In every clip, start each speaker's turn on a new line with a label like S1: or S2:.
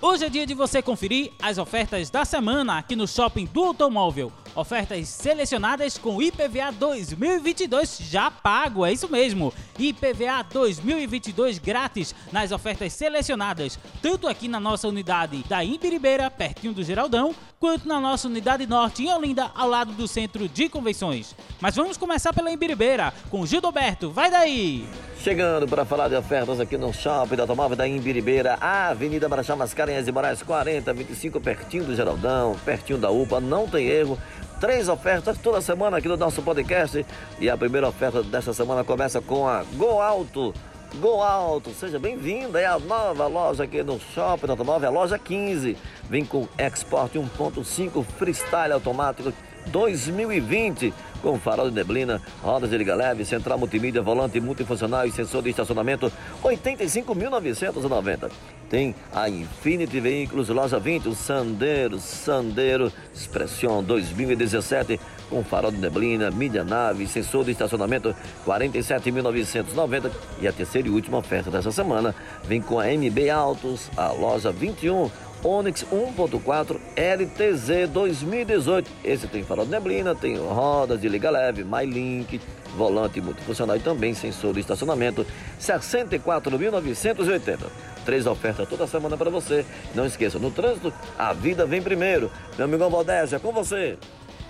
S1: Hoje é dia de você conferir as ofertas da semana aqui no Shopping do Automóvel. Ofertas selecionadas com IPVA 2022 já pago, é isso mesmo. IPVA 2022 grátis nas ofertas selecionadas, tanto aqui na nossa unidade da Imbiribeira, pertinho do Geraldão, quanto na nossa unidade norte em Olinda, ao lado do Centro de Convenções. Mas vamos começar pela Imbiribeira, com Gildoberto, vai daí!
S2: Chegando para falar de ofertas aqui no Shopping do Automóvel da Imbiribeira, Avenida Marechal Mascarenhas e Moraes 40, 25, pertinho do Geraldão, pertinho da UPA, não tem erro. Três ofertas toda semana aqui no nosso podcast. E a primeira oferta dessa semana começa com a Go Alto. Go Alto, seja bem-vinda, é a nova loja aqui no Shopping do Automóvel, a loja 15. Vem com Export 1.5 Freestyle automático 2020 com farol de neblina, rodas de liga leve, central multimídia, volante multifuncional e sensor de estacionamento, 85.990. Tem a Infinity Veículos, loja 20, o Sandero, Sandero Expression 2017, com farol de neblina, mídia nave, sensor de estacionamento, 47.990. E a terceira e última oferta dessa semana vem com a MB Autos, a loja 21, Onix 1.4 LTZ 2018. Esse tem farol de neblina, tem rodas de liga leve, MyLink, volante multifuncional e também sensor de estacionamento, 64.980. Três ofertas toda semana para você. Não esqueça, no trânsito, a vida vem primeiro. Meu amigo Valdésia, com você.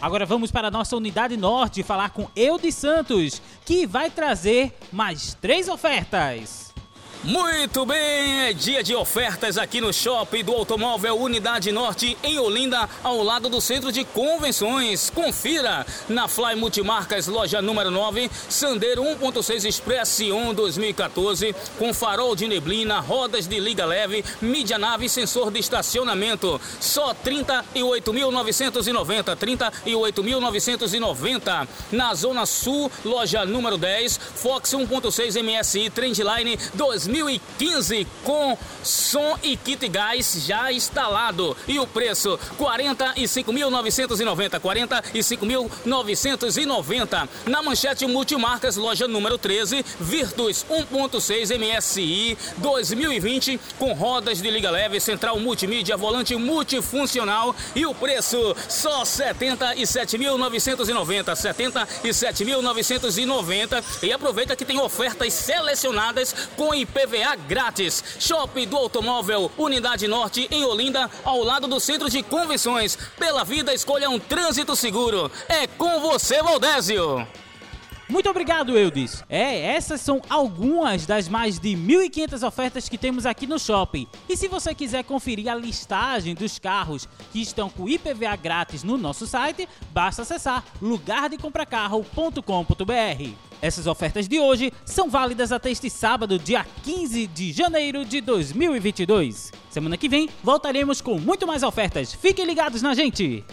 S1: Agora vamos para a nossa unidade norte falar com Eudes Santos, que vai trazer mais três ofertas.
S3: Muito bem, é dia de ofertas aqui no Shopping do Automóvel Unidade Norte em Olinda, ao lado do Centro de Convenções. Confira na Fly Multimarcas, loja número 9, Sandero 1.6 Express 1 2014, com farol de neblina, rodas de liga leve, mídia nave e sensor de estacionamento. Só 38.990, 38.990. Na Zona Sul, loja número 10, Fox 1.6 MSI Trendline 2014. 2015 com som e kit gás já instalado. E o preço 45.990, 45.990. Na manchete multimarcas, loja número 13, Virtus 1.6 MSI 2020 com rodas de liga leve, central multimídia, volante multifuncional e o preço só 77.990, 77.990. E aproveita que tem ofertas selecionadas com IP PVA grátis. Shopping do Automóvel, Unidade Norte, em Olinda, ao lado do Centro de Convenções. Pela vida, escolha um trânsito seguro. É com você, Valdésio.
S1: Muito obrigado, Eudes. É, essas são algumas das mais de 1.500 ofertas que temos aqui no shopping. E se você quiser conferir a listagem dos carros que estão com IPVA grátis no nosso site, basta acessar lugardecompracarro.com.br. Essas ofertas de hoje são válidas até este sábado, dia 15 de janeiro de 2022. Semana que vem voltaremos com muito mais ofertas. Fiquem ligados na gente!